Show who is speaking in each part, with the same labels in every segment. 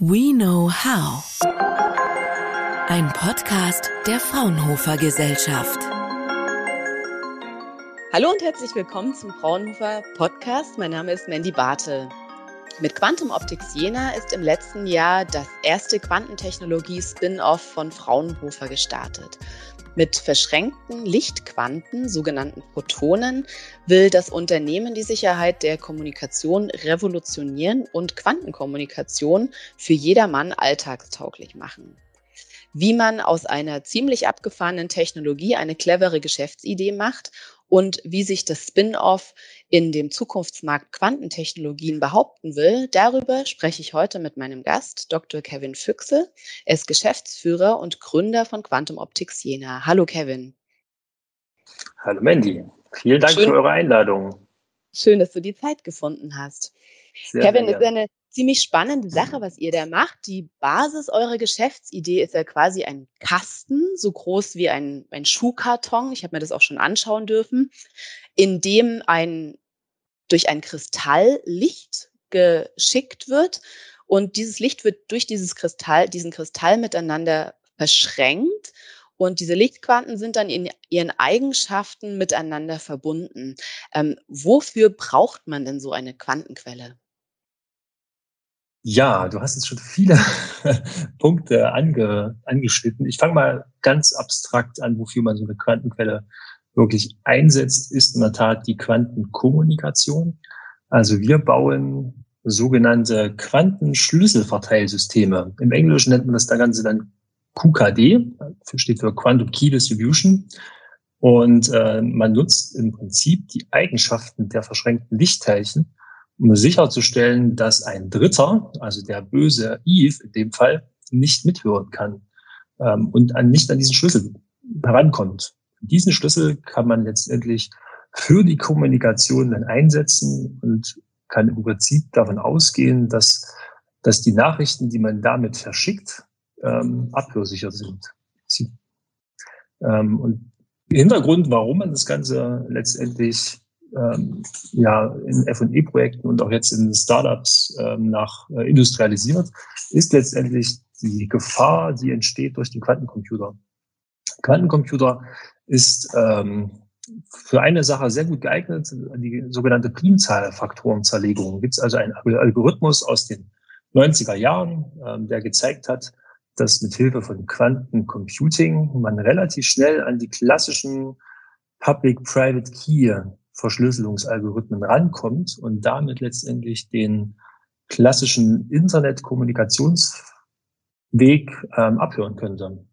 Speaker 1: We Know How. Ein Podcast der Fraunhofer Gesellschaft.
Speaker 2: Hallo und herzlich willkommen zum Fraunhofer Podcast. Mein Name ist Mandy Bartel. Mit Quantum Optics Jena ist im letzten Jahr das erste Quantentechnologie-Spin-off von Fraunhofer gestartet. Mit verschränkten Lichtquanten, sogenannten Photonen, will das Unternehmen die Sicherheit der Kommunikation revolutionieren und Quantenkommunikation für jedermann alltagstauglich machen. Wie man aus einer ziemlich abgefahrenen Technologie eine clevere Geschäftsidee macht und wie sich das Spin-off in dem Zukunftsmarkt Quantentechnologien behaupten will, darüber spreche ich heute mit meinem Gast, Dr. Kevin Füchse. Er ist Geschäftsführer und Gründer von Quantum Optics Jena. Hallo Kevin.
Speaker 3: Hallo Mandy. Vielen Dank Schön. für eure Einladung.
Speaker 2: Schön, dass du die Zeit gefunden hast. Sehr, Kevin, sehr ist eine ziemlich spannende Sache, was ihr da macht. Die Basis eurer Geschäftsidee ist ja quasi ein Kasten, so groß wie ein, ein Schuhkarton. Ich habe mir das auch schon anschauen dürfen, in dem ein durch ein Kristall Licht geschickt wird. Und dieses Licht wird durch dieses Kristall, diesen Kristall miteinander verschränkt. Und diese Lichtquanten sind dann in ihren Eigenschaften miteinander verbunden. Ähm, wofür braucht man denn so eine Quantenquelle?
Speaker 3: Ja, du hast jetzt schon viele Punkte ange, angeschnitten. Ich fange mal ganz abstrakt an, wofür man so eine Quantenquelle wirklich einsetzt, ist in der Tat die Quantenkommunikation. Also wir bauen sogenannte Quantenschlüsselverteilsysteme. Im Englischen nennt man das Ganze dann QKD, steht für Quantum Key Distribution. Und äh, man nutzt im Prinzip die Eigenschaften der verschränkten Lichtteilchen, um sicherzustellen, dass ein Dritter, also der böse Eve in dem Fall, nicht mithören kann ähm, und an, nicht an diesen Schlüssel herankommt. Diesen Schlüssel kann man letztendlich für die Kommunikation dann einsetzen und kann im Prinzip davon ausgehen, dass, dass die Nachrichten, die man damit verschickt, ähm, abhörsicher sind. Ähm, und Hintergrund, warum man das Ganze letztendlich ähm, ja, in F&E-Projekten und auch jetzt in Startups ähm, nach äh, industrialisiert, ist letztendlich die Gefahr, die entsteht durch den Quantencomputer. Quantencomputer ist ähm, für eine Sache sehr gut geeignet, die sogenannte Primzahlfaktorenzerlegung. Gibt es also einen Algorithmus aus den 90er Jahren, ähm, der gezeigt hat, dass mit Hilfe von Quantencomputing man relativ schnell an die klassischen Public-Private Key Verschlüsselungsalgorithmen rankommt und damit letztendlich den klassischen Internetkommunikationsweg ähm, abhören könnte.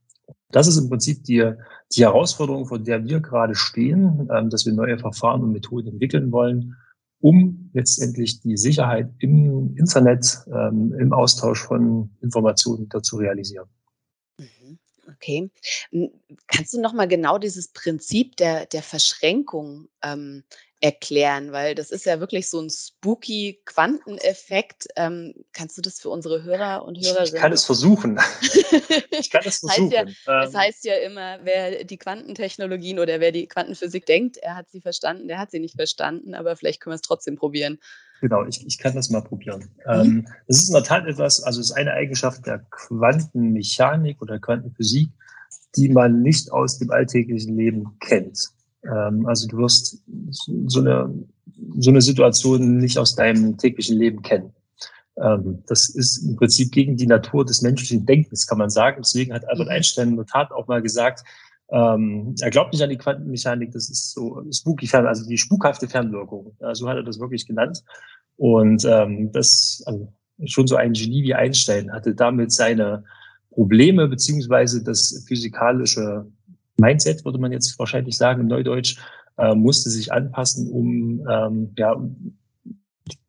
Speaker 3: Das ist im Prinzip die, die Herausforderung, vor der wir gerade stehen, ähm, dass wir neue Verfahren und Methoden entwickeln wollen, um letztendlich die Sicherheit im Internet, ähm, im Austausch von Informationen dazu realisieren.
Speaker 2: Mhm. Okay. Kannst du noch mal genau dieses Prinzip der, der Verschränkung ähm, erklären? Weil das ist ja wirklich so ein spooky Quanteneffekt. Ähm, kannst du das für unsere Hörer und Hörerinnen?
Speaker 3: Ich kann es versuchen.
Speaker 2: ich kann es versuchen. Heißt ja, es ähm heißt ja immer, wer die Quantentechnologien oder wer die Quantenphysik denkt, er hat sie verstanden, der hat sie nicht verstanden, aber vielleicht können wir es trotzdem probieren.
Speaker 3: Genau, ich, ich kann das mal probieren. Mhm. Ähm, das ist in der Tat etwas, also es ist eine Eigenschaft der Quantenmechanik oder Quantenphysik, die man nicht aus dem alltäglichen Leben kennt. Ähm, also du wirst so eine, so eine Situation nicht aus deinem täglichen Leben kennen. Ähm, das ist im Prinzip gegen die Natur des menschlichen Denkens, kann man sagen. Deswegen hat Albert mhm. Einstein in der Tat auch mal gesagt, ähm, er glaubt nicht an die Quantenmechanik, das ist so spooky also die spukhafte Fernwirkung. Ja, so hat er das wirklich genannt. Und ähm, das, also schon so ein Genie wie Einstein hatte damit seine Probleme beziehungsweise das physikalische Mindset, würde man jetzt wahrscheinlich sagen im Neudeutsch, äh, musste sich anpassen, um ähm, ja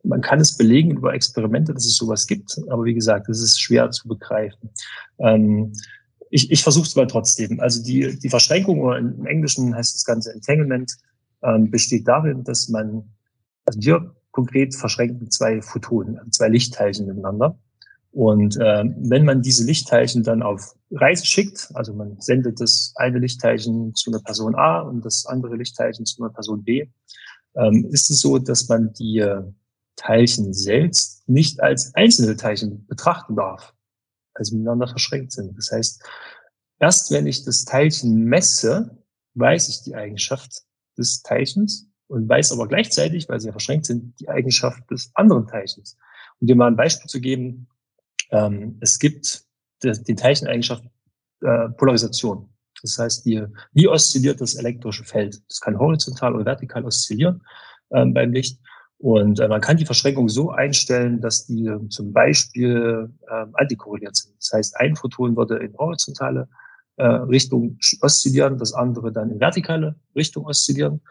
Speaker 3: man kann es belegen über Experimente, dass es sowas gibt, aber wie gesagt, es ist schwer zu begreifen. Ähm, ich, ich versuche es mal trotzdem. Also die, die Verschränkung, oder im Englischen heißt das Ganze Entanglement, ähm, besteht darin, dass man, also wir konkret verschränken zwei Photonen, also zwei Lichtteilchen miteinander. Und äh, wenn man diese Lichtteilchen dann auf Reise schickt, also man sendet das eine Lichtteilchen zu einer Person A und das andere Lichtteilchen zu einer Person B, ähm, ist es so, dass man die, Teilchen selbst nicht als einzelne Teilchen betrachten darf, sie miteinander verschränkt sind. Das heißt, erst wenn ich das Teilchen messe, weiß ich die Eigenschaft des Teilchens und weiß aber gleichzeitig, weil sie ja verschränkt sind, die Eigenschaft des anderen Teilchens. Um dir mal ein Beispiel zu geben, ähm, es gibt den Teilcheneigenschaft äh, Polarisation. Das heißt, wie, wie oszilliert das elektrische Feld? Das kann horizontal oder vertikal oszillieren ähm, beim Licht. Und äh, man kann die Verschränkung so einstellen, dass die äh, zum Beispiel äh, antikorreliert sind. Das heißt, ein Photon würde in horizontale äh, Richtung oszillieren, das andere dann in vertikale Richtung oszillieren.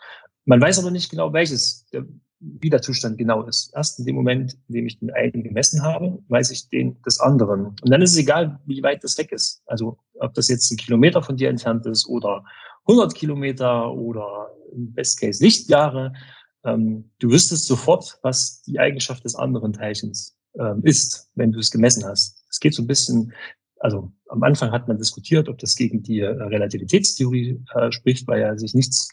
Speaker 3: Man weiß aber nicht genau, welches der, wie der Zustand genau ist. Erst in dem Moment, in dem ich den einen gemessen habe, weiß ich den des anderen. Und dann ist es egal, wie weit das weg ist. Also ob das jetzt ein Kilometer von dir entfernt ist oder 100 Kilometer oder im Best Case Lichtjahre. Ähm, du wüsstest sofort, was die Eigenschaft des anderen Teilchens ähm, ist, wenn du es gemessen hast. Es geht so ein bisschen, also am Anfang hat man diskutiert, ob das gegen die äh, Relativitätstheorie äh, spricht, weil ja sich nichts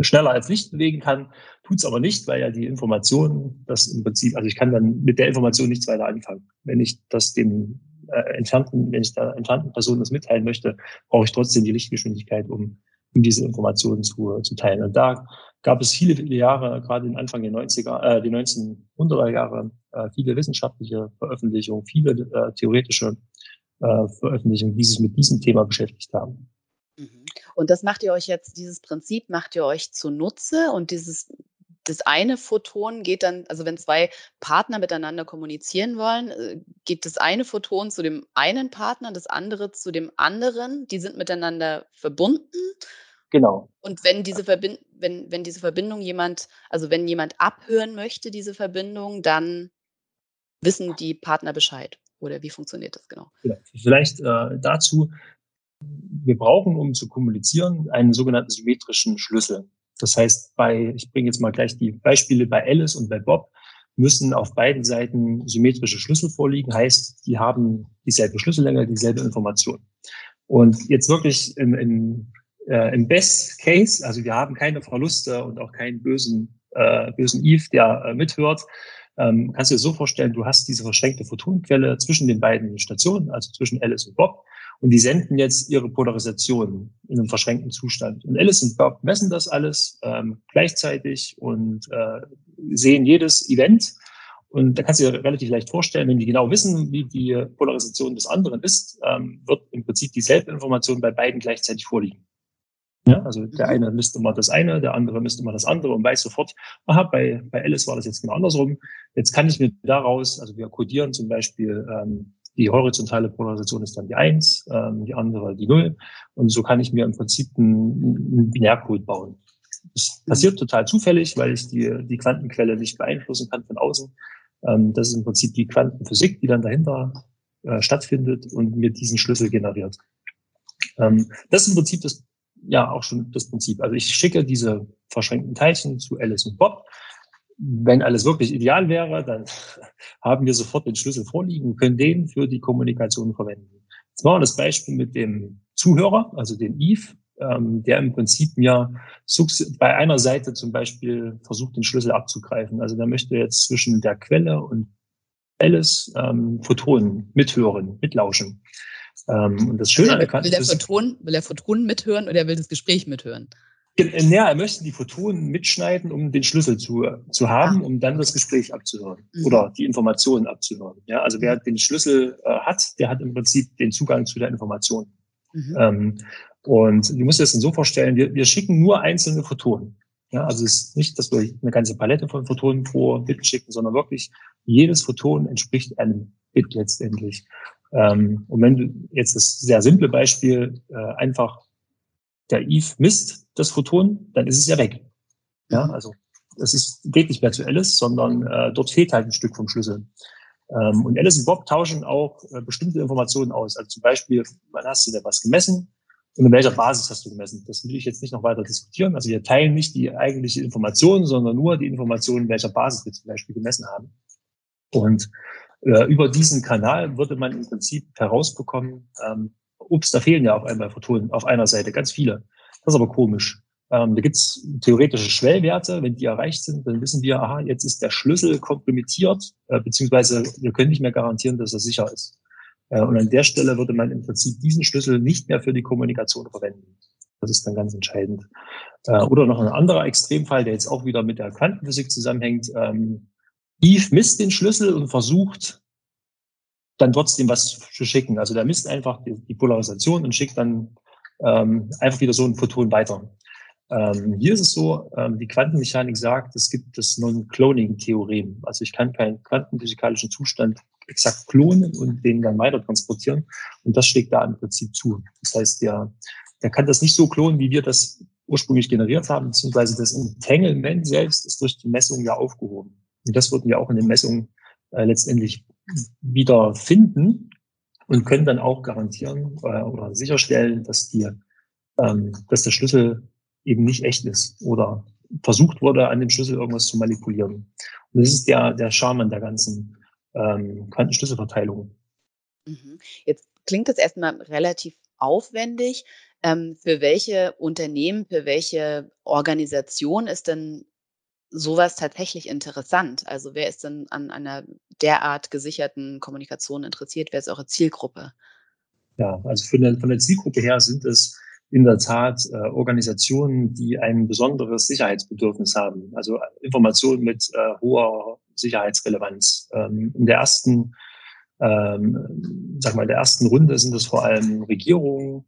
Speaker 3: schneller als Licht bewegen kann, tut es aber nicht, weil ja die Information, das im Prinzip, also ich kann dann mit der Information nichts weiter anfangen. Wenn ich das dem äh, entfernten, wenn ich der entfernten Person das mitteilen möchte, brauche ich trotzdem die Lichtgeschwindigkeit, um, um diese Informationen zu, zu teilen. Und da gab es viele, viele Jahre, gerade in Anfang der 90er, äh, die 1900er Jahre, äh, viele wissenschaftliche Veröffentlichungen, viele äh, theoretische äh, Veröffentlichungen, die sich mit diesem Thema beschäftigt haben.
Speaker 2: Mhm. Und das macht ihr euch jetzt, dieses Prinzip macht ihr euch zunutze und dieses das eine Photon geht dann, also wenn zwei Partner miteinander kommunizieren wollen, äh, geht das eine Photon zu dem einen Partner, das andere zu dem anderen. Die sind miteinander verbunden.
Speaker 3: Genau.
Speaker 2: Und wenn diese, Verbind wenn, wenn diese Verbindung jemand, also wenn jemand abhören möchte, diese Verbindung, dann wissen die Partner Bescheid. Oder wie funktioniert das genau?
Speaker 3: Ja, vielleicht äh, dazu, wir brauchen, um zu kommunizieren, einen sogenannten symmetrischen Schlüssel. Das heißt, bei, ich bringe jetzt mal gleich die Beispiele bei Alice und bei Bob, müssen auf beiden Seiten symmetrische Schlüssel vorliegen, heißt, die haben dieselbe Schlüssellänge, dieselbe Information. Und jetzt wirklich im, im, äh, im Best Case, also wir haben keine Verluste und auch keinen bösen, äh, bösen Eve, der äh, mithört, ähm, kannst du dir so vorstellen, du hast diese verschränkte Photonenquelle zwischen den beiden Stationen, also zwischen Alice und Bob. Und die senden jetzt ihre Polarisation in einem verschränkten Zustand. Und Alice und Bob messen das alles ähm, gleichzeitig und äh, sehen jedes Event. Und da kannst du dir relativ leicht vorstellen, wenn die genau wissen, wie die Polarisation des anderen ist, ähm, wird im Prinzip dieselbe Information bei beiden gleichzeitig vorliegen. Ja, also der eine misst immer das eine, der andere misst immer das andere und weiß sofort, aha, bei, bei Alice war das jetzt genau andersrum. Jetzt kann ich mir daraus, also wir codieren zum Beispiel ähm, die horizontale Polarisation ist dann die eins, ähm, die andere die null. Und so kann ich mir im Prinzip einen, Binärcode bauen. Das passiert total zufällig, weil ich die, die Quantenquelle nicht beeinflussen kann von außen. Ähm, das ist im Prinzip die Quantenphysik, die dann dahinter äh, stattfindet und mir diesen Schlüssel generiert. Ähm, das ist im Prinzip das, ja auch schon das Prinzip. Also ich schicke diese verschränkten Teilchen zu Alice und Bob wenn alles wirklich ideal wäre, dann haben wir sofort den Schlüssel vorliegen und können den für die Kommunikation verwenden. Jetzt machen wir das Beispiel mit dem Zuhörer, also dem Eve, ähm, der im Prinzip mir bei einer Seite zum Beispiel versucht, den Schlüssel abzugreifen. Also der möchte jetzt zwischen der Quelle und Alice ähm, Photonen mithören, mitlauschen. Ähm, und das Schöne
Speaker 2: will, will, der Photon, will der Photonen mithören oder will das Gespräch mithören?
Speaker 3: Ja, er möchte die Photonen mitschneiden, um den Schlüssel zu, zu haben, ah. um dann das Gespräch abzuhören mhm. oder die Informationen abzuhören. Ja, also wer den Schlüssel äh, hat, der hat im Prinzip den Zugang zu der Information. Mhm. Ähm, und du musst dir das dann so vorstellen, wir, wir schicken nur einzelne Photonen. Ja, also es ist nicht, dass wir eine ganze Palette von Photonen pro Bit schicken, sondern wirklich jedes Photon entspricht einem Bit letztendlich. Ähm, und wenn du jetzt das sehr simple Beispiel äh, einfach der Eve misst das Photon, dann ist es ja weg. Ja, mhm. also das ist, geht nicht mehr zu Alice, sondern äh, dort fehlt halt ein Stück vom Schlüssel. Ähm, und Alice und Bob tauschen auch äh, bestimmte Informationen aus. Also zum Beispiel, wann hast du da was gemessen und in welcher Basis hast du gemessen? Das will ich jetzt nicht noch weiter diskutieren. Also wir teilen nicht die eigentliche Information, sondern nur die Informationen, welcher Basis wir zum Beispiel gemessen haben. Und äh, über diesen Kanal würde man im Prinzip herausbekommen, ähm, ups, da fehlen ja auf einmal Photonen auf einer Seite, ganz viele. Das ist aber komisch. Ähm, da gibt es theoretische Schwellwerte. Wenn die erreicht sind, dann wissen wir, aha, jetzt ist der Schlüssel kompromittiert, äh, beziehungsweise wir können nicht mehr garantieren, dass er sicher ist. Äh, und an der Stelle würde man im Prinzip diesen Schlüssel nicht mehr für die Kommunikation verwenden. Das ist dann ganz entscheidend. Äh, oder noch ein anderer Extremfall, der jetzt auch wieder mit der Quantenphysik zusammenhängt. Ähm, Eve misst den Schlüssel und versucht dann trotzdem was zu schicken. Also der misst einfach die, die Polarisation und schickt dann ähm, einfach wieder so ein Photon weiter. Ähm, hier ist es so, ähm, die Quantenmechanik sagt, es gibt das Non-Cloning-Theorem. Also ich kann keinen quantenphysikalischen Zustand exakt klonen und den dann weiter transportieren. Und das schlägt da im Prinzip zu. Das heißt, der, der kann das nicht so klonen, wie wir das ursprünglich generiert haben, beziehungsweise das Entanglement selbst ist durch die Messung ja aufgehoben. Und das würden wir auch in den Messungen äh, letztendlich wieder finden und können dann auch garantieren äh, oder sicherstellen, dass die, ähm, dass der Schlüssel eben nicht echt ist oder versucht wurde, an dem Schlüssel irgendwas zu manipulieren. Und das ist der, der Charme an der ganzen ähm, Quantenschlüsselverteilung.
Speaker 2: Mhm. Jetzt klingt das erstmal relativ aufwendig. Ähm, für welche Unternehmen, für welche Organisation ist denn sowas tatsächlich interessant? Also wer ist denn an einer derart gesicherten Kommunikation interessiert? Wer ist eure Zielgruppe?
Speaker 3: Ja, also von der, von der Zielgruppe her sind es in der Tat äh, Organisationen, die ein besonderes Sicherheitsbedürfnis haben. Also Informationen mit äh, hoher Sicherheitsrelevanz. Ähm, in der ersten, ähm, sag mal, der ersten Runde sind es vor allem Regierungen.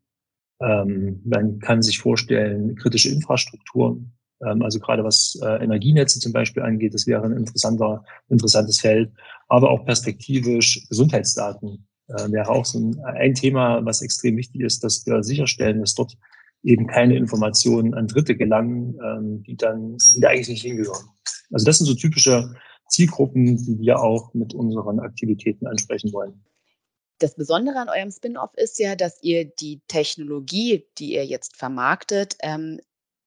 Speaker 3: Ähm, man kann sich vorstellen, kritische Infrastrukturen. Ähm, also gerade was äh, Energienetze zum Beispiel angeht, das wäre ein interessanter, interessantes Feld. Aber auch perspektivisch Gesundheitsdaten äh, wäre auch so ein, ein Thema, was extrem wichtig ist, dass wir sicherstellen, dass dort eben keine Informationen an Dritte gelangen, ähm, die dann die da eigentlich nicht hingehören. Also das sind so typische Zielgruppen, die wir auch mit unseren Aktivitäten ansprechen wollen.
Speaker 2: Das Besondere an eurem Spin-off ist ja, dass ihr die Technologie, die ihr jetzt vermarktet, ähm,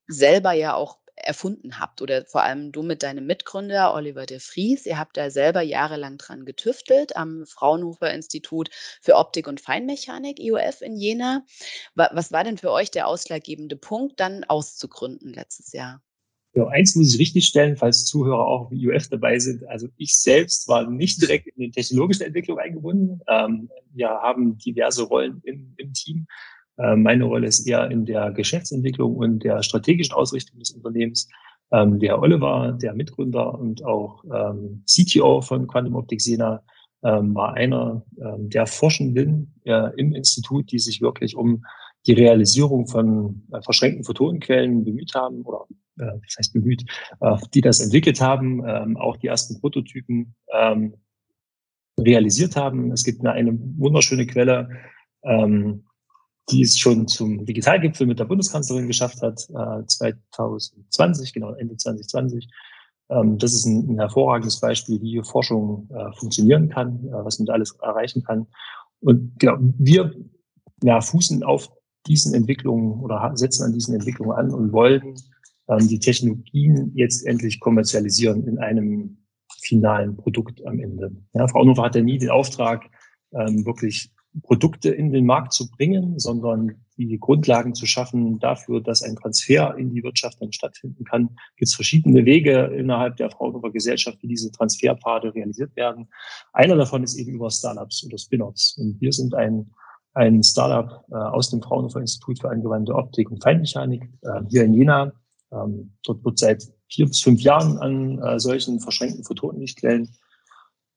Speaker 2: selber ja auch erfunden habt oder vor allem du mit deinem Mitgründer Oliver de Vries. Ihr habt da selber jahrelang dran getüftelt am Fraunhofer Institut für Optik und Feinmechanik, IOF in Jena. Was war denn für euch der ausschlaggebende Punkt, dann auszugründen letztes Jahr?
Speaker 3: Ja, eins muss ich richtig stellen, falls Zuhörer auch im IOF dabei sind. Also ich selbst war nicht direkt in die technologische Entwicklung eingebunden. Ähm, wir haben diverse Rollen im, im Team. Äh, meine Rolle ist eher in der Geschäftsentwicklung und der strategischen Ausrichtung des Unternehmens. Ähm, der Oliver, der Mitgründer und auch ähm, CTO von Quantum Optics Sena, ähm, war einer der Forschenden äh, im Institut, die sich wirklich um die Realisierung von äh, verschränkten Photonenquellen bemüht haben oder das heißt bemüht, die das entwickelt haben, auch die ersten Prototypen realisiert haben. Es gibt eine, wunderschöne Quelle, die es schon zum Digitalgipfel mit der Bundeskanzlerin geschafft hat, äh, 2020, genau, Ende 2020. Ähm, das ist ein, ein, hervorragendes Beispiel, wie Forschung äh, funktionieren kann, äh, was man da alles erreichen kann. Und genau, wir ja, fußen auf diesen Entwicklungen oder setzen an diesen Entwicklungen an und wollen ähm, die Technologien jetzt endlich kommerzialisieren in einem finalen Produkt am Ende. Ja, Frau Fraunhofer ja nie den Auftrag, ähm, wirklich Produkte in den Markt zu bringen, sondern die Grundlagen zu schaffen dafür, dass ein Transfer in die Wirtschaft dann stattfinden kann. Gibt verschiedene Wege innerhalb der Fraunhofer Gesellschaft, wie diese Transferpfade realisiert werden. Einer davon ist eben über Startups oder Spin-offs. Und wir sind ein, ein Startup äh, aus dem Fraunhofer Institut für angewandte Optik und Feinmechanik äh, hier in Jena. Ähm, dort wird seit vier bis fünf Jahren an äh, solchen verschränkten Photonenlichtquellen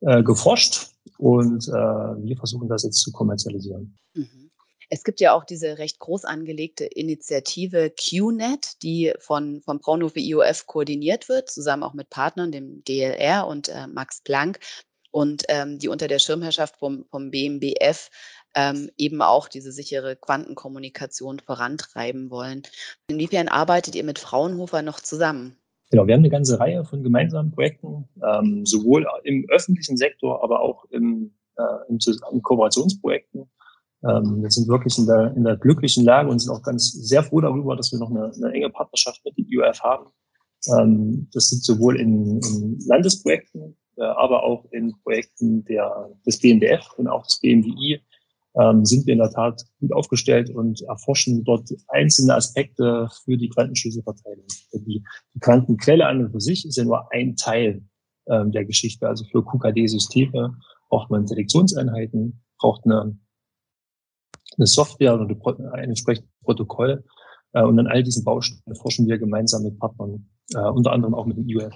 Speaker 3: äh, geforscht und äh, wir versuchen das jetzt zu kommerzialisieren.
Speaker 2: Mhm. Es gibt ja auch diese recht groß angelegte Initiative QNet, die von, vom Fraunhofer IOF koordiniert wird, zusammen auch mit Partnern, dem DLR und äh, Max Planck und ähm, die unter der Schirmherrschaft vom, vom BMBF ähm, eben auch diese sichere Quantenkommunikation vorantreiben wollen. Inwiefern arbeitet ihr mit Fraunhofer noch zusammen?
Speaker 3: Genau, wir haben eine ganze Reihe von gemeinsamen Projekten, ähm, sowohl im öffentlichen Sektor, aber auch im, äh, in, in Kooperationsprojekten. Ähm, wir sind wirklich in der, in der glücklichen Lage und sind auch ganz sehr froh darüber, dass wir noch eine, eine enge Partnerschaft mit dem IOF haben. Ähm, das sind sowohl in, in Landesprojekten, äh, aber auch in Projekten der, des BMDF und auch des BMWI, ähm, sind wir in der Tat gut aufgestellt und erforschen dort einzelne Aspekte für die Quantenschlüsselverteilung. Die, die Quantenquelle an und für sich ist ja nur ein Teil ähm, der Geschichte. Also für QKD-Systeme braucht man Selektionseinheiten, braucht eine, eine Software oder ein entsprechendes Protokoll. Äh, und an all diesen Bausteinen forschen wir gemeinsam mit Partnern, äh, unter anderem auch mit dem IUF.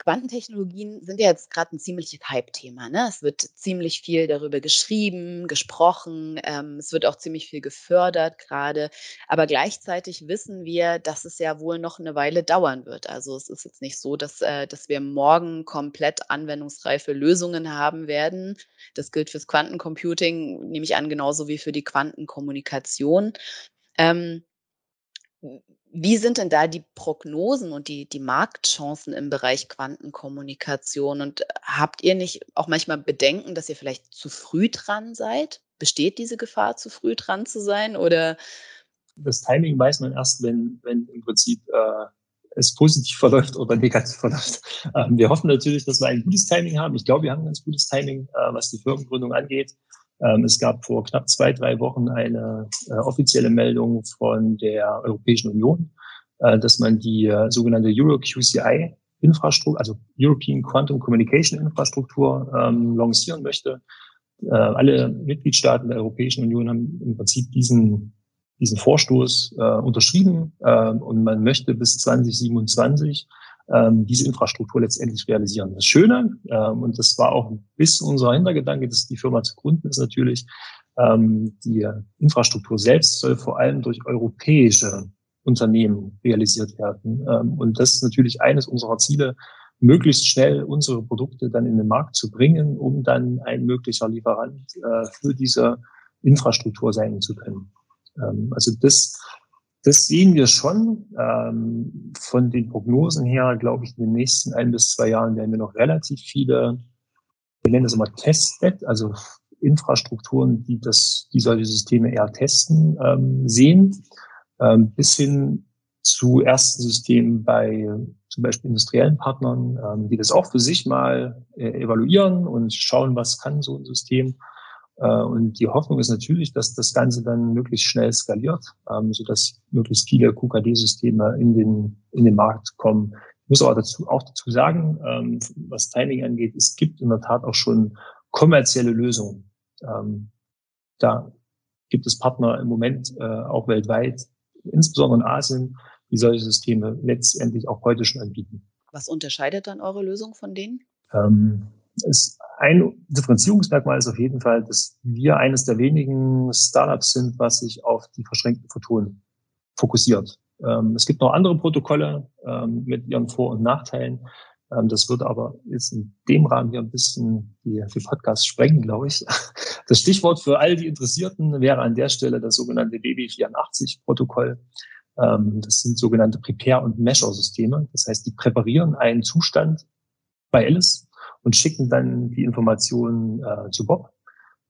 Speaker 2: Quantentechnologien sind ja jetzt gerade ein ziemliches Hype-Thema. Ne? Es wird ziemlich viel darüber geschrieben, gesprochen, ähm, es wird auch ziemlich viel gefördert gerade. Aber gleichzeitig wissen wir, dass es ja wohl noch eine Weile dauern wird. Also es ist jetzt nicht so, dass, äh, dass wir morgen komplett anwendungsreife Lösungen haben werden. Das gilt fürs Quantencomputing, nehme ich an, genauso wie für die Quantenkommunikation. Ähm, wie sind denn da die Prognosen und die, die Marktchancen im Bereich Quantenkommunikation? Und habt ihr nicht auch manchmal Bedenken, dass ihr vielleicht zu früh dran seid? Besteht diese Gefahr, zu früh dran zu sein? Oder
Speaker 3: das Timing weiß man erst, wenn, wenn im Prinzip äh, es positiv verläuft oder negativ verläuft. Ähm, wir hoffen natürlich, dass wir ein gutes Timing haben. Ich glaube, wir haben ein ganz gutes Timing, äh, was die Firmengründung angeht. Ähm, es gab vor knapp zwei, drei Wochen eine äh, offizielle Meldung von der Europäischen Union, äh, dass man die äh, sogenannte EuroQCI Infrastruktur, also European Quantum Communication Infrastruktur ähm, lancieren möchte. Äh, alle Mitgliedstaaten der Europäischen Union haben im Prinzip diesen, diesen Vorstoß äh, unterschrieben äh, und man möchte bis 2027 ähm, diese Infrastruktur letztendlich realisieren. Das Schöne, ähm, und das war auch ein bisschen unser Hintergedanke, dass die Firma zu gründen ist natürlich, ähm, die Infrastruktur selbst soll vor allem durch europäische Unternehmen realisiert werden. Ähm, und das ist natürlich eines unserer Ziele, möglichst schnell unsere Produkte dann in den Markt zu bringen, um dann ein möglicher Lieferant äh, für diese Infrastruktur sein zu können. Ähm, also das das sehen wir schon. Ähm, von den Prognosen her, glaube ich, in den nächsten ein bis zwei Jahren werden wir noch relativ viele, wir nennen das immer Testbed, also Infrastrukturen, die das, die solche Systeme eher testen, ähm, sehen, ähm, bis hin zu ersten Systemen bei zum Beispiel industriellen Partnern, ähm, die das auch für sich mal äh, evaluieren und schauen, was kann so ein System und die Hoffnung ist natürlich, dass das Ganze dann möglichst schnell skaliert, ähm, sodass möglichst viele QKD-Systeme in den, in den Markt kommen. Ich muss aber dazu, auch dazu sagen, ähm, was Timing angeht, es gibt in der Tat auch schon kommerzielle Lösungen. Ähm, da gibt es Partner im Moment äh, auch weltweit, insbesondere in Asien, die solche Systeme letztendlich auch heute schon anbieten.
Speaker 2: Was unterscheidet dann eure Lösung von denen?
Speaker 3: Ähm, ist ein Differenzierungsmerkmal ist auf jeden Fall, dass wir eines der wenigen Startups sind, was sich auf die verschränkten Photonen fokussiert. Ähm, es gibt noch andere Protokolle ähm, mit ihren Vor- und Nachteilen. Ähm, das würde aber jetzt in dem Rahmen hier ein bisschen die, die Podcast sprengen, glaube ich. Das Stichwort für all die Interessierten wäre an der Stelle das sogenannte BB84-Protokoll. Ähm, das sind sogenannte Prepare- und Measure-Systeme. Das heißt, die präparieren einen Zustand bei Alice und schicken dann die Informationen äh, zu Bob.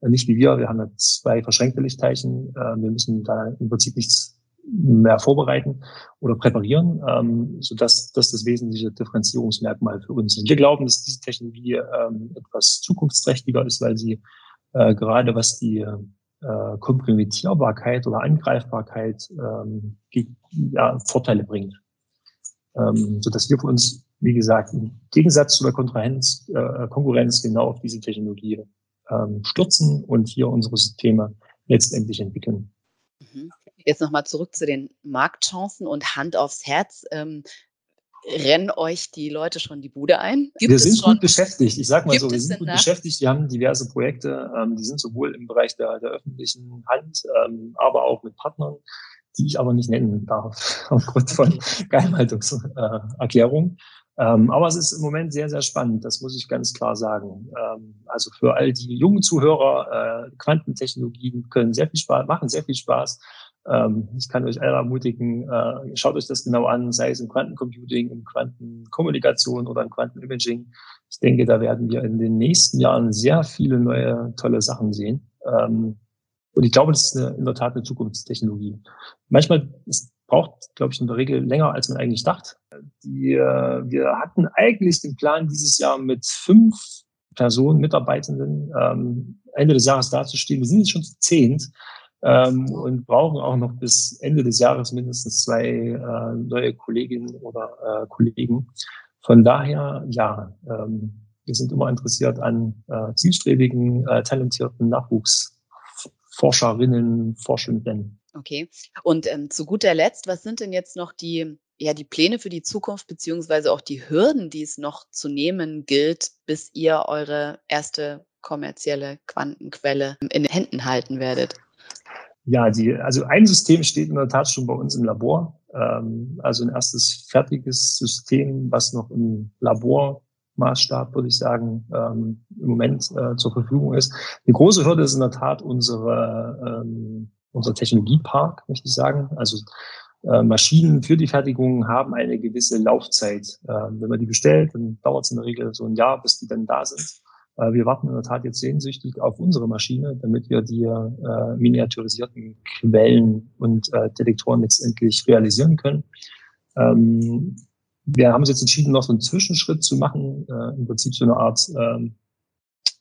Speaker 3: Äh, nicht wie wir, wir haben ja zwei verschränkte Lichtteilchen. Äh, wir müssen da im Prinzip nichts mehr vorbereiten oder präparieren, ähm, sodass das das wesentliche Differenzierungsmerkmal für uns ist. Wir glauben, dass diese Technologie ähm, etwas zukunftsträchtiger ist, weil sie äh, gerade was die äh, Komprimitierbarkeit oder Angreifbarkeit ähm, ja, Vorteile bringt. Ähm, sodass wir für uns wie gesagt, im Gegensatz zu der Konkurrenz, äh, Konkurrenz genau auf diese Technologie ähm, stürzen und hier unsere Systeme letztendlich entwickeln.
Speaker 2: Mhm. Jetzt nochmal zurück zu den Marktchancen und Hand aufs Herz. Ähm, rennen euch die Leute schon die Bude ein?
Speaker 3: Gibt wir sind schon, gut beschäftigt. Ich sag mal so, wir sind gut beschäftigt. Wir haben diverse Projekte, ähm, die sind sowohl im Bereich der, der öffentlichen Hand, ähm, aber auch mit Partnern, die ich aber nicht nennen darf, aufgrund von Geheimhaltungserklärungen. Ähm, aber es ist im Moment sehr, sehr spannend, das muss ich ganz klar sagen. Ähm, also für all die jungen Zuhörer, äh, Quantentechnologien können sehr viel Spaß, machen sehr viel Spaß. Ähm, ich kann euch alle ermutigen, äh, schaut euch das genau an, sei es im Quantencomputing, im Quantenkommunikation oder im Quantenimaging. Ich denke, da werden wir in den nächsten Jahren sehr viele neue, tolle Sachen sehen. Ähm, und ich glaube, das ist eine, in der Tat eine Zukunftstechnologie. Manchmal ist braucht, glaube ich, in der Regel länger, als man eigentlich dachte. Die, äh, wir hatten eigentlich den Plan, dieses Jahr mit fünf Personen, Mitarbeitenden ähm, Ende des Jahres dazustehen. Wir sind jetzt schon zu zehnt ähm, und brauchen auch noch bis Ende des Jahres mindestens zwei äh, neue Kolleginnen oder äh, Kollegen. Von daher, ja, ähm, wir sind immer interessiert an äh, zielstrebigen, äh, talentierten Nachwuchsforscherinnen, Forschenden.
Speaker 2: Okay. Und ähm, zu guter Letzt, was sind denn jetzt noch die, ja, die Pläne für die Zukunft, beziehungsweise auch die Hürden, die es noch zu nehmen gilt, bis ihr eure erste kommerzielle Quantenquelle in den Händen halten werdet?
Speaker 3: Ja, die, also ein System steht in der Tat schon bei uns im Labor. Ähm, also ein erstes fertiges System, was noch im Labormaßstab, würde ich sagen, ähm, im Moment äh, zur Verfügung ist. Die große Hürde ist in der Tat unsere, ähm, unser Technologiepark, möchte ich sagen. Also äh, Maschinen für die Fertigung haben eine gewisse Laufzeit. Äh, wenn man die bestellt, dann dauert es in der Regel so ein Jahr, bis die dann da sind. Äh, wir warten in der Tat jetzt sehnsüchtig auf unsere Maschine, damit wir die äh, miniaturisierten Quellen und äh, Detektoren letztendlich realisieren können. Ähm, wir haben uns jetzt entschieden, noch so einen Zwischenschritt zu machen, im Prinzip so eine Art ähm,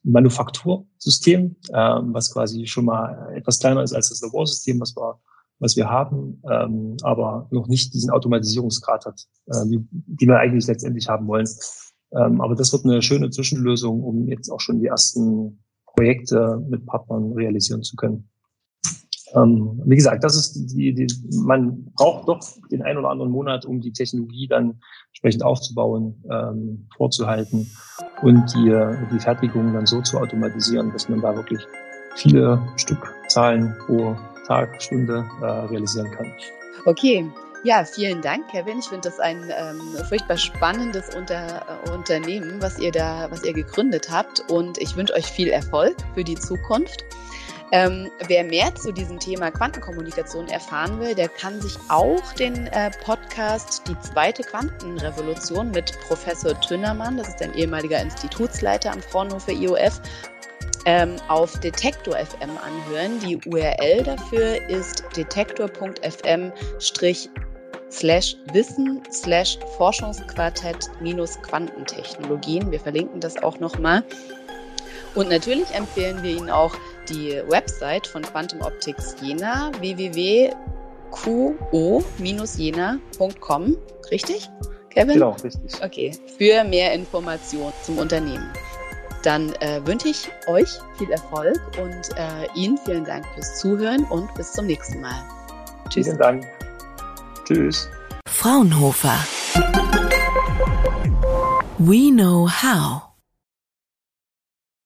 Speaker 3: Manufaktursystem, äh, was quasi schon mal etwas kleiner ist als das Laborsystem, was wir, was wir haben, ähm, aber noch nicht diesen Automatisierungsgrad hat, äh, die, die wir eigentlich letztendlich haben wollen. Ähm, aber das wird eine schöne Zwischenlösung, um jetzt auch schon die ersten Projekte mit Partnern realisieren zu können. Ähm, wie gesagt, das ist die, die, man braucht doch den ein oder anderen Monat, um die Technologie dann entsprechend aufzubauen, ähm, vorzuhalten und die, die Fertigung dann so zu automatisieren, dass man da wirklich viele Stückzahlen pro Tag, Stunde äh, realisieren kann.
Speaker 2: Okay, ja, vielen Dank, Kevin. Ich finde das ein ähm, furchtbar spannendes Unter äh, Unternehmen, was ihr da, was ihr gegründet habt. Und ich wünsche euch viel Erfolg für die Zukunft. Ähm, wer mehr zu diesem Thema Quantenkommunikation erfahren will, der kann sich auch den äh, Podcast Die zweite Quantenrevolution mit Professor Tünnermann, das ist ein ehemaliger Institutsleiter am Fraunhofer IOF, ähm, auf Detektor FM anhören. Die URL dafür ist detektor.fm slash Wissen slash Forschungsquartett minus Quantentechnologien. Wir verlinken das auch nochmal. Und natürlich empfehlen wir Ihnen auch die Website von Quantum Optics Jena www.qo-jena.com. Richtig, Kevin?
Speaker 3: Genau, richtig.
Speaker 2: Okay, für mehr Informationen zum Unternehmen. Dann äh, wünsche ich euch viel Erfolg und äh, Ihnen vielen Dank fürs Zuhören und bis zum nächsten Mal.
Speaker 3: Tschüss. Vielen Dank. Tschüss.
Speaker 1: Fraunhofer. We know how.